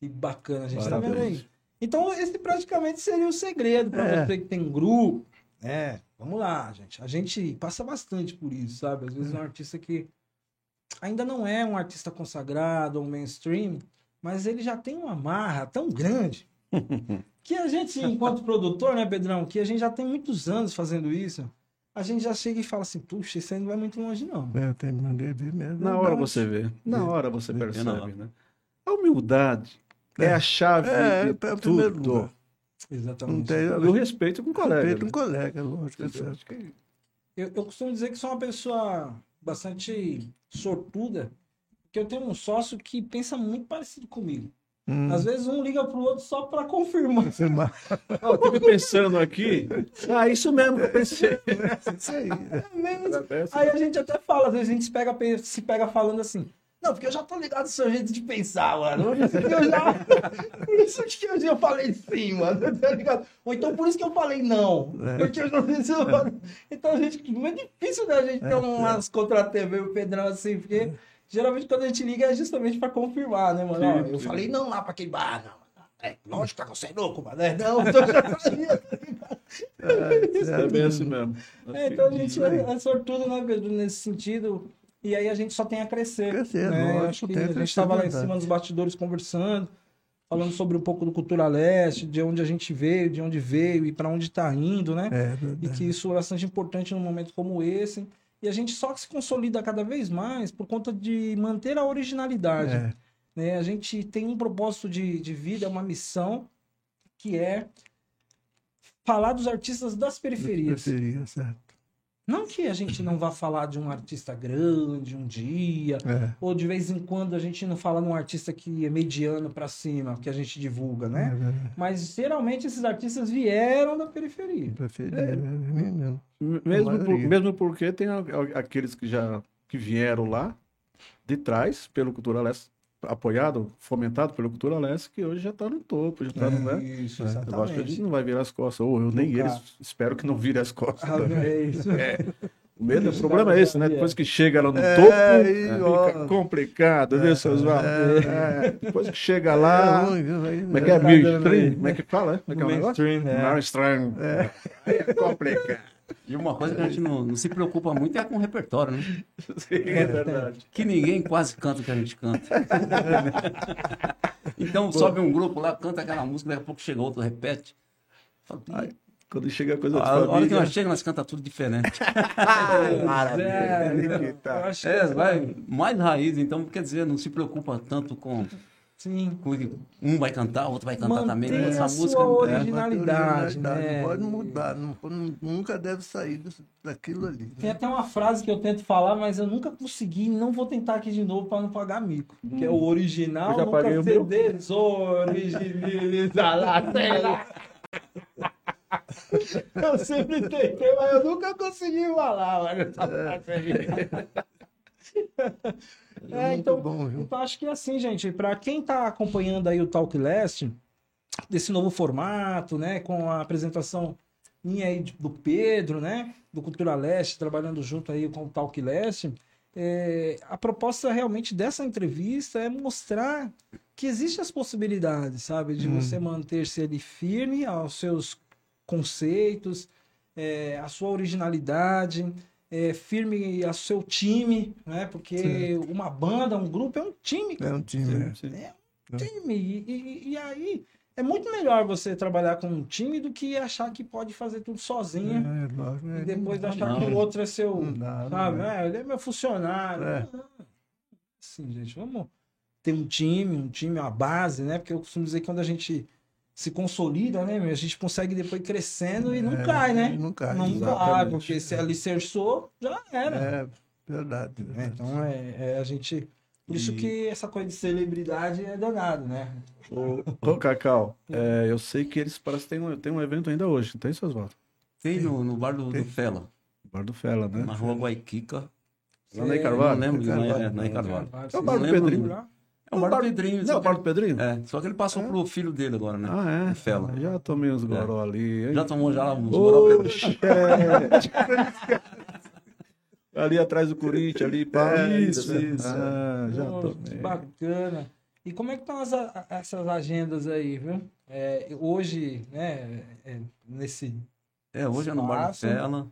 Que bacana, a gente tá vendo aí. Então, esse praticamente seria o segredo para É. você que tem um grupo. É, vamos lá, gente. A gente passa bastante por isso, sabe? Às vezes um artista que ainda não é um artista consagrado ou mainstream, mas ele já tem uma marra tão grande que a gente, enquanto produtor, né, Pedrão, que a gente já tem muitos anos fazendo isso, a gente já chega e fala assim, puxa, isso aí não vai muito longe, não. É, tem mesmo. Na hora você vê. Na hora você percebe, hora. né? A humildade é, É. a chave É, de é o primeiro tudo. Exatamente. Tem E o respeito com o colega. respeito né? um colega, lógico. é Eu, eu costumo dizer que sou uma pessoa bastante sortuda, porque eu tenho um sócio que pensa muito parecido comigo. Hum. Às vezes um liga pro outro só para confirmar. Confirmar. Eu tive pensando aqui. Ah, isso mesmo que eu pensei. Isso aí. É mesmo. Aí a gente até fala, às vezes a gente se pega, se pega falando assim. Não, porque eu já tô ligado no seu jeito de pensar, mano. Por isso que eu já. Por isso que eu já falei sim, mano. Tá ligado? Ou então por isso que eu falei não. É. Porque eu não sei. Então, a gente, muito difícil da gente ter umas contra a TV e o Pedrão assim, porque geralmente quando a gente liga é justamente pra confirmar, né, mano? Ó, eu falei não lá pra aquele bar, não. É, lógico que você é louco, mano. É, Não, eu já tá ligado? É bem assim mesmo. É, então a gente é, é sortudo, né, Pedro, nesse sentido. E aí a gente só tem a crescer. Crescer, né? lógico, Acho que a gente estava lá em verdade. cima dos bastidores conversando, falando sobre um pouco do Cultura Leste, de onde a gente veio, de onde veio e para onde está indo, né? É, E que isso é bastante importante num momento como esse. E a gente só se consolida cada vez mais por conta de manter a originalidade. É, né? A gente tem um propósito de, de vida, uma missão, que é falar dos artistas das periferias. preferia, certo. Não que a gente não vá falar de um artista grande um dia, É, ou de vez em quando a gente não fala num artista que é mediano pra cima, que a gente divulga, né? é. Mas geralmente esses artistas vieram da periferia. Preferia, é, mim mesmo. Mesmo, A por- mesmo porque tem aqueles que já que vieram lá de trás pelo Cultura Leste, apoiado, fomentado pelo Cultura Leste, que hoje já está no topo, já está no. Né? Isso, Eu acho que a gente exatamente. não vai virar as costas, ou eu nem Nunca. eles, espero que não vire as costas. Ah, é isso. O medo, o problema é esse, né? Depois que chega lá no É, topo, aí, fica ó. complicado, viu, seus Oswaldo? É, Depois que chega lá, É como é que é? Tá Mainstream? Como é que fala? é? Como é que é o negócio? Mainstream, né? Mainstream. Aí é complicado. E uma coisa que a gente não, não se preocupa muito é com o repertório, né? Sim, é verdade. Que ninguém quase canta o que a gente canta. então sobe um grupo lá, canta aquela música, daqui a pouco chega outro, repete. Fala, Quando chega a coisa de a hora que nós chegamos, nós canta tudo diferente. É, tá. eu acho que- É, vai mais raiz, então quer dizer, não se preocupa tanto com, Sim. que um vai cantar, outro vai cantar também. Mantenha Essa a música. sua é, originalidade, né? Não pode mudar, não, nunca deve sair daquilo ali. Tem Né? até uma frase que eu tento falar, mas eu nunca consegui, não vou tentar aqui de novo para não pagar mico. Que é o original, Eu já nunca paguei o ser desoriginalizar lá. Eu sempre tentei, mas eu nunca consegui falar, mano, essa frase aí. É, Muito então, bom, viu? então acho que é assim, gente, para quem tá acompanhando aí o Talk Leste, desse novo formato, né, com a apresentação minha aí do Pedro, né, do Cultura Leste, trabalhando junto aí com o Talk Leste, é, a proposta realmente dessa entrevista é mostrar que existem as possibilidades, sabe, de Hum. você manter-se ali firme aos seus conceitos, é, a sua originalidade, é, firme a seu time, né? Porque uma banda, um grupo é um time, É um time. né? É um time. E, e- e aí é muito melhor você trabalhar com um time do que achar que pode fazer tudo sozinho. É, lógico, E é, depois não achar não. que o outro é seu. Não dá, não sabe? dá. É, ele é meu funcionário. É. Não. Assim, gente, vamos ter um time, um time, uma base, né? Porque eu costumo dizer que quando a gente se consolida, né, meu, a gente consegue depois crescendo e não É, cai, né? Não cai. Não cai, porque se alicerçou, já era. É, verdade. É, verdade. então é, é a gente. Por isso E- que essa coisa de celebridade é danado, né? Ô, ô, Cacau, é, eu sei que eles parecem que tem um, tem um evento ainda hoje, não tem, seus votos? Tem no, no bar do, do. Fela, Bar do Fela, né? na rua Guaiquica. Lá na Eu Carvalho? não lembro, é, na Carvalho. É o bar do Pedrinho. É o bar do Pedrinho. Não, é o que bar do Pedrinho? É, só que ele passou pro filho dele agora, né? Ah, é? No Fela. Já tomei uns goró ali, hein? Já tomou já uns goró? É. ali atrás do Corinthians, ali, pá. É, isso, isso. Ah, já que tomei. bacana. E como é que estão as, essas agendas aí, viu? É, hoje, né, é, nesse... É, hoje é no bar do Espaço. Fela.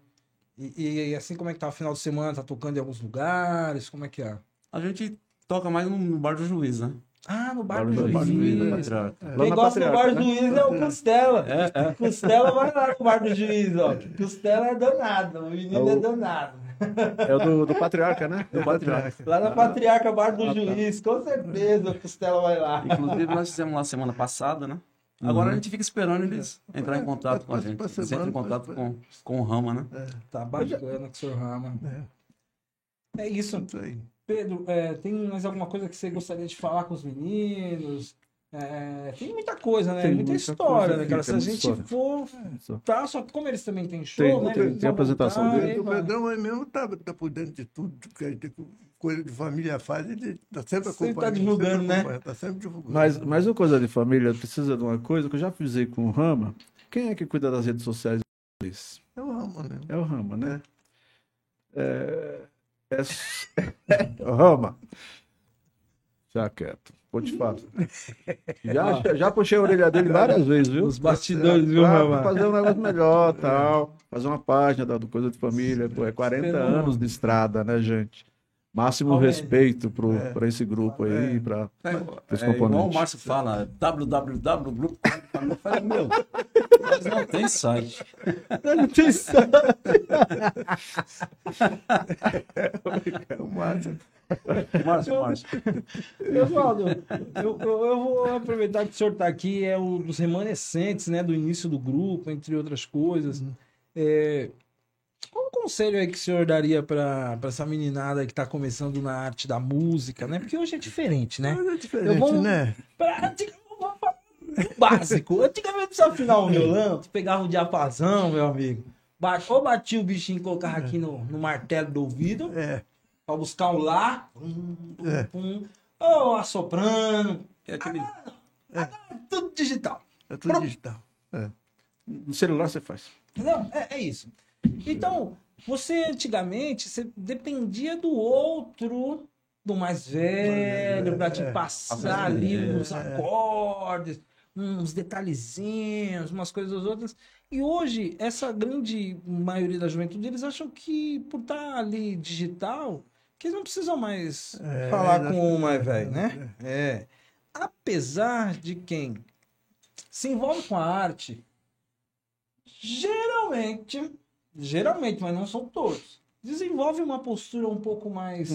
E, e assim, como é que tá o final de semana? Tá tocando em alguns lugares? Como é que é? A gente toca mais no, no bar do juiz, né? Ah, no Bar Bar do do No bar do juiz, Juiz. Patriarca. Lá Quem gosta do Bar do né? Juiz é o Costela. É, é. Costela vai lá no Bar do Juiz, ó. Costela é danado, o menino É é o- danado. É o do, do Patriarca, né? Do Patriarca. Lá na Patriarca Bar do Ah, tá. Juiz, com certeza o Costela vai lá. Inclusive, nós fizemos lá semana passada, né? Agora a gente fica esperando eles entrar em contato com a gente. Pra Eles entram em contato com, com o Rama, né? Tá bacana com o senhor Rama. É, É isso. isso aí. Pedro, é, tem mais alguma coisa que você gostaria de falar com os meninos? É, tem muita coisa, né? Tem muita, muita história, né, cara? Se a gente história. for. Tá, só que como eles também têm show, Tem- né? tem- tem a apresentação voltar, dele. O Pedrão aí mesmo tá, tá por dentro de tudo que a gente, coisa de família faz, ele tá sempre Sempre acompanhando. tá divulgando, sempre né? Tá sempre divulgando. Mas, mas uma coisa de família precisa de uma coisa que eu já fiz com o Rama. Quem é que cuida das redes sociais deles? É o Rama, né? É o Rama, né? É, é, é o Rama. Já quieto. Vou te falar. Já, já, já puxei a orelha dele várias vezes, viu? Os bastidores, viu, Rama? fazer um negócio melhor tal. Fazer uma página da do Coisa de Família. Pô, é 40 Esperando. anos de estrada, né, gente? Máximo respeito pro, É. pra esse grupo aí, É. pra É, Os é igual componentes. o Márcio fala, www. Eu falei, meu, mas não tem site. Não tem site. É o Márcio. Márcio, Márcio. Oswaldo, eu, eu, eu vou aproveitar que o senhor está aqui, é um dos remanescentes né, do início do grupo, entre outras coisas. É, qual o conselho aí que o senhor daria para essa meninada que está começando na arte da música, né? Porque hoje é diferente, né? Mas é diferente, Eu vou- né? Pra, antiga- vamos falar do básico. Antigamente, só afinar um violão, tu pegava o diapasão, meu amigo. Ba- Ou batia o bichinho e colocava aqui no, no martelo do ouvido, É, pra buscar um lá. Pum, pum, É. pum. Ou assoprando. É aquele, Tudo digital. é tudo Pronto. digital. No celular você faz. Entendeu? É, é isso. Então, você antigamente, você dependia do outro, do mais velho, pra te É. passar ali uns acordes, uns detalhezinhos, umas coisas outras. E hoje, essa grande maioria da juventude, eles acham que por estar ali digital, que eles não precisam mais É, falar com o mais velho, né? É. Apesar de quem se envolve com a arte, geralmente, geralmente, mas não são todos, desenvolve uma postura um pouco mais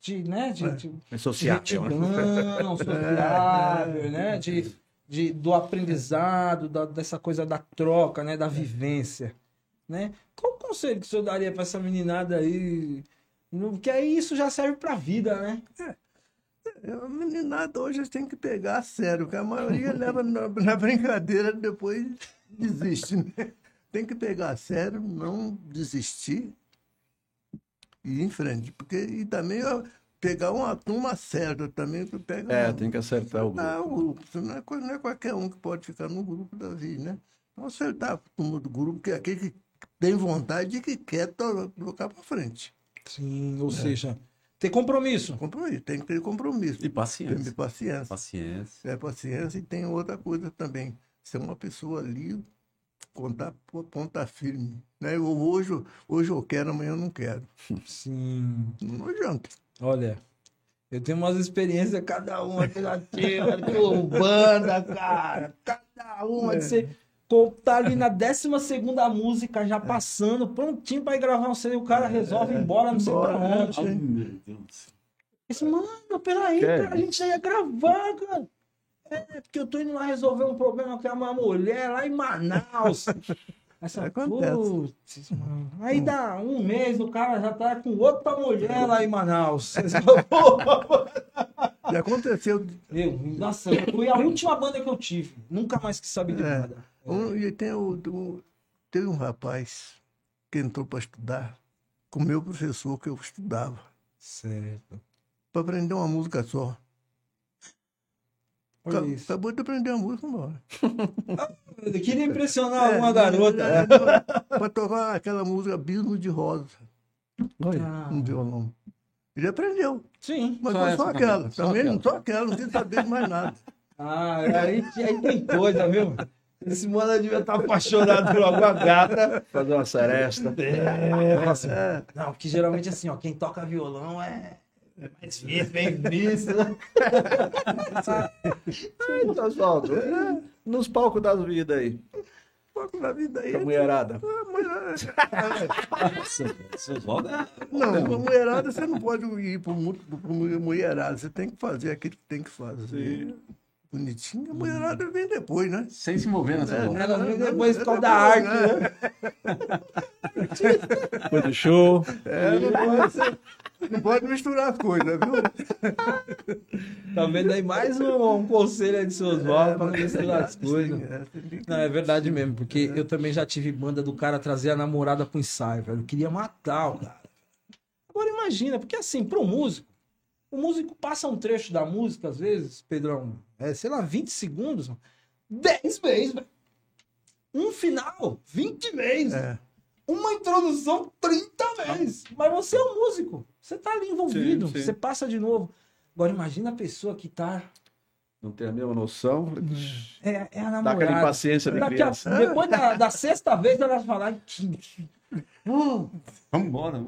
de, né, de, de, É de sociável. retidão, sociável, né, de, de, do aprendizado, da, dessa coisa da troca, né, da vivência, né? Qual o conselho que o senhor daria para essa meninada aí? Porque aí isso já serve para a vida, né? É, A meninada hoje têm que pegar a sério, porque a maioria leva na, na brincadeira e depois desiste, né? Tem que pegar a sério, não desistir e ir em frente. Porque, e também pegar uma turma certa também, que pega É, uma- tem que acertar o grupo. Ah, o grupo. Não é, não é qualquer um que pode ficar no grupo da vida, né? Então, acertar a turma do grupo, que é aquele que tem vontade e que quer to- tocar para frente. Sim, ou seja, ter compromisso. Compromisso, tem que ter compromisso. e Tem paciência. paciência. Paciência. É paciência e tem outra coisa também. Ser uma pessoa ali contar por ponta firme. Né? Eu, hoje, hoje eu quero, amanhã eu não quero. Sim. Não adianta. Olha, eu tenho umas experiências, cada uma de urbana, cara. Cada uma de você tá ali na 12 segunda música, já passando, prontinho pra ir gravar um CD, o cara resolve ir embora, não sei pra onde. né? Ai, meu Deus do céu. Esse, mano, peraí, cara, a gente já ia gravar, cara. É, porque eu tô indo lá resolver um problema com a minha mulher lá em Manaus. Acontece. putz, mano. Aí dá um mês, o cara já tá com outra mulher lá em Manaus. Aí você fala, "Pô, Já aconteceu. Eu, nossa, foi a última banda que eu tive. Nunca mais quis saber de É. banda. Um, e tem o, o- teve um rapaz que entrou para estudar com o meu professor que eu estudava, Certo. para aprender uma música só. Olha isso. Acabou de aprender a música, embora. Eu queria impressionar É, alguma garota. né? Para tocar aquela música Abismo de Rosa, Ah, no violão. Ele aprendeu, sim. mas Só só aquela. só Também aquela. só aquela, não quis saber de mais nada. Ah, aí, aí tem coisa, viu? Esse mano devia estar apaixonado por alguma gata. Fazer uma seresta. É, assim, É, Não, porque geralmente assim, ó, quem toca violão é é mais visto, bem visto, né? Então, Oswaldo, nos palcos das vidas aí. pouco na vida aí. A mulherada. Seus votos é- Não, pra mulherada você não pode ir para mulherada, você tem que fazer aquilo que tem que fazer. Bonitinho, a mulherada vem depois, né? Sem se mover nessa É. Ela vem depois por causa da arte, não, né? Depois do show. É, não pode, ser- não pode misturar as coisas, viu? Tá vendo aí mais um, um conselho aí de seus votos pra não misturar as coisas. é, Não, é verdade mesmo, porque eu também já tive banda do cara trazer a namorada pro ensaio, velho. Eu queria matar o cara. Agora imagina, porque assim, pro músico, o músico passa um trecho da música, às vezes, Pedrão, é, sei lá, 20 segundos, 10 vezes, velho. Um final, 20 vezes. É. Uma introdução, 30 vezes. Mas você é um músico. Você tá ali envolvido. Sim, sim. Você passa de novo. Agora imagina a pessoa que tá. Não tem a mesma noção. É, é a Dá namorada. aquela impaciência de Daqui a- criança. depois da, da sexta vez, ela vai falar. "Que- que- Pô, Vamos embora.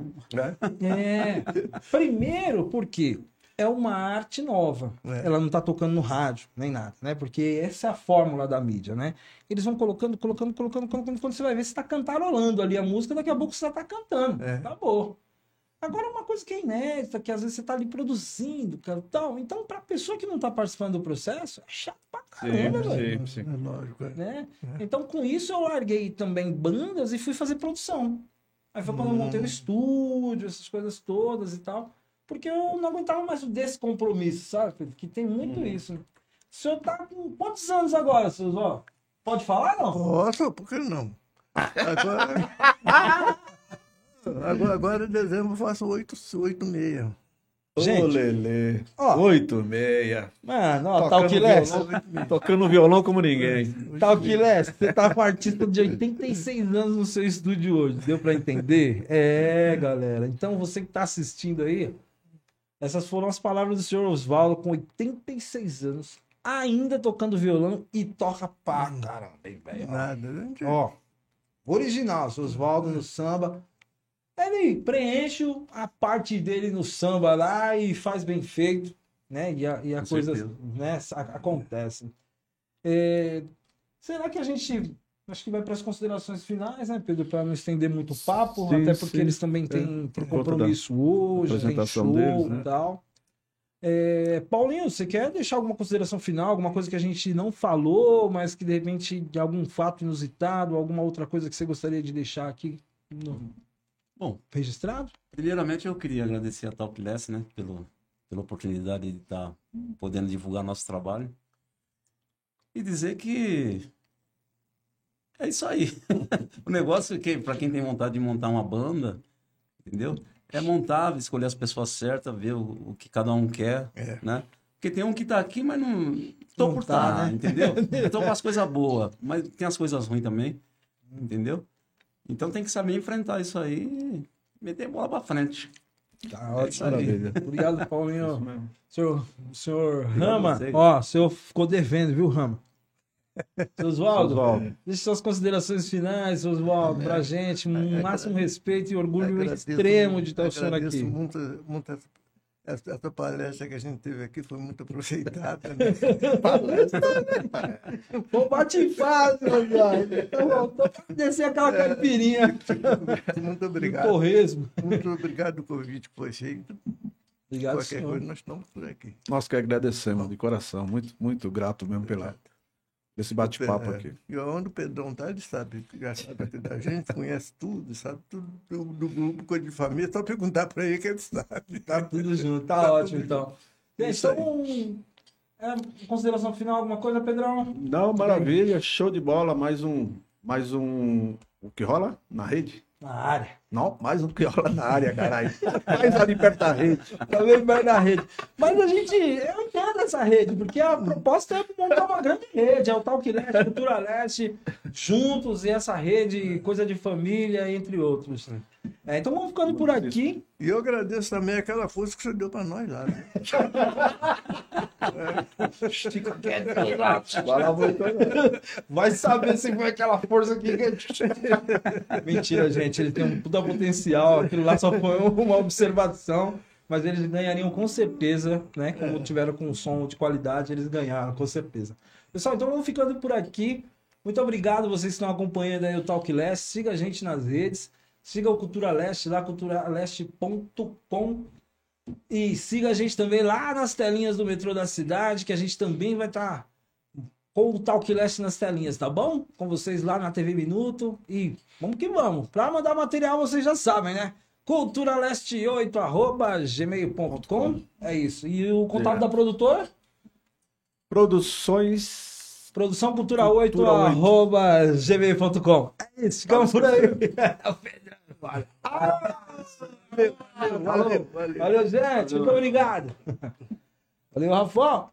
É. Primeiro, porque é uma arte nova. É. Ela não tá tocando no rádio, nem nada, né? Porque essa é a fórmula da mídia, né? Eles vão colocando, colocando, colocando, colocando. Quando você vai ver, você tá cantarolando ali a música, daqui a pouco você já tá cantando. É. Acabou. Agora, uma coisa que é inédita, que às vezes você tá ali produzindo, cara, tal. Então, pra pessoa que não tá participando do processo, é chato pra caramba, velho sim, sim. É lógico. é. né? Então, com isso, eu larguei também bandas e fui fazer produção. Aí foi quando eu montei o estúdio, essas coisas todas e tal. Porque eu não aguentava mais o descompromisso, sabe? Pedro? Que tem muito isso. O senhor tá com quantos anos agora, seus ó? Pode falar, não? Nossa, por que não? Agora, agora, agora em dezembro eu faço oito, oito meia. Gente. Ô, Lelê. Ó. Oito, meia. Mano, ó, violão, Tocando violão como ninguém. Talquilés, você tá com um artista de 86 anos no seu estúdio hoje. Deu pra entender? É, galera. Então, você que tá assistindo aí, essas foram as palavras do senhor Oswaldo, com 86 anos, ainda tocando violão e toca pra caramba, hein, velho. Nada. Ó, original, seu Oswaldo no samba. Ele preenche a parte dele no samba lá e faz bem feito, né? E a, e a coisa né, acontece. É, será que a gente. Acho que vai para as considerações finais, né, Pedro? Para não estender muito o papo, Sim, até porque sim. eles também têm, têm por conta compromisso hoje, tem apresentação show deles, né? e tal. É, Paulinho, você quer deixar alguma consideração final, alguma coisa que a gente não falou, mas que de repente de algum fato inusitado, alguma outra coisa que você gostaria de deixar aqui no- Bom, registrado? primeiramente eu queria agradecer a Talkless, né, pelo, pela oportunidade de estar podendo divulgar nosso trabalho. E dizer que é isso aí. o negócio é que, para quem tem vontade de montar uma banda, entendeu? É montar, escolher as pessoas certas, ver o, o que cada um quer, É. né? Porque tem um que tá aqui, mas não tô Não por tá, tá, né? entendeu? Eu tô com as coisas boas, mas tem as coisas ruins também, entendeu? Então tem que saber enfrentar isso aí e meter a bola pra frente. Tá É aí. Maravilha. Obrigado, Paulinho. Senhor, senhor Rama, ó, o senhor ficou devendo, viu, Rama? Seu Oswaldo, deixe suas considerações finais, seu Oswaldo, pra gente. Um máximo respeito e orgulho Agradeço extremo muito, de ter o senhor aqui. Muito, muito essa, essa, essa palestra que a gente teve aqui foi muito aproveitada. Né? Pô, bate fácil, Oswaldo. Então, pode descer aquela caipirinha muito do obrigado. torresmo. Muito obrigado pelo convite que foi feito. Obrigado, Qualquer senhor. coisa, nós estamos por aqui. Nós que agradecemos de coração. Muito, muito grato mesmo pela, esse bate-papo É, aqui. E onde o Pedrão tá, ele sabe. Já sabe aqui da gente, conhece tudo, sabe tudo do, do grupo, coisa de família. Só perguntar para ele que ele sabe. Tá tudo junto, tá ótimo então. Gente, então, um, é, consideração final, alguma coisa, Pedrão? Não, maravilha, show de bola. Mais um, mais um. O que rola na rede? Na área. Não, mais um que rola na área, caralho. Mais ali perto da rede. Talvez mais na rede. Mas a gente, eu entendo essa rede, porque a proposta é montar uma grande rede, é o Talk Leste, Cultura Leste, juntos, e essa rede, coisa de família, entre outros. né? É, então vamos ficando por aqui. E eu agradeço também aquela força que você deu para nós lá. Né? Fica quieto. Né? Vai saber se foi aquela força que. Mentira, gente. Ele tem um puta potencial. Aquilo lá só foi uma observação. Mas eles ganhariam com certeza, né? Como tiveram com um som de qualidade, eles ganharam, com certeza. Pessoal, então vamos ficando por aqui. Muito obrigado vocês que estão acompanhando aí o Talk Leste. Siga a gente nas redes. Siga o Cultura Leste lá, culturaleste.com. E siga a gente também lá nas telinhas do metrô da cidade, que a gente também vai estar com o Talk Leste nas telinhas, tá bom? Com vocês lá na TV Minuto. E vamos que vamos. Pra mandar material, vocês já sabem, né? Culturaleste8 arroba gmail.com. É isso. E o contato É. da produtora? Produções. Produção Cultura 8 Cultura 8. arroba gmail.com. É isso, ficamos por aí. O Pedrão, valeu. Valeu, valeu. Valeu, gente. Muito obrigado. Valeu, Rafael.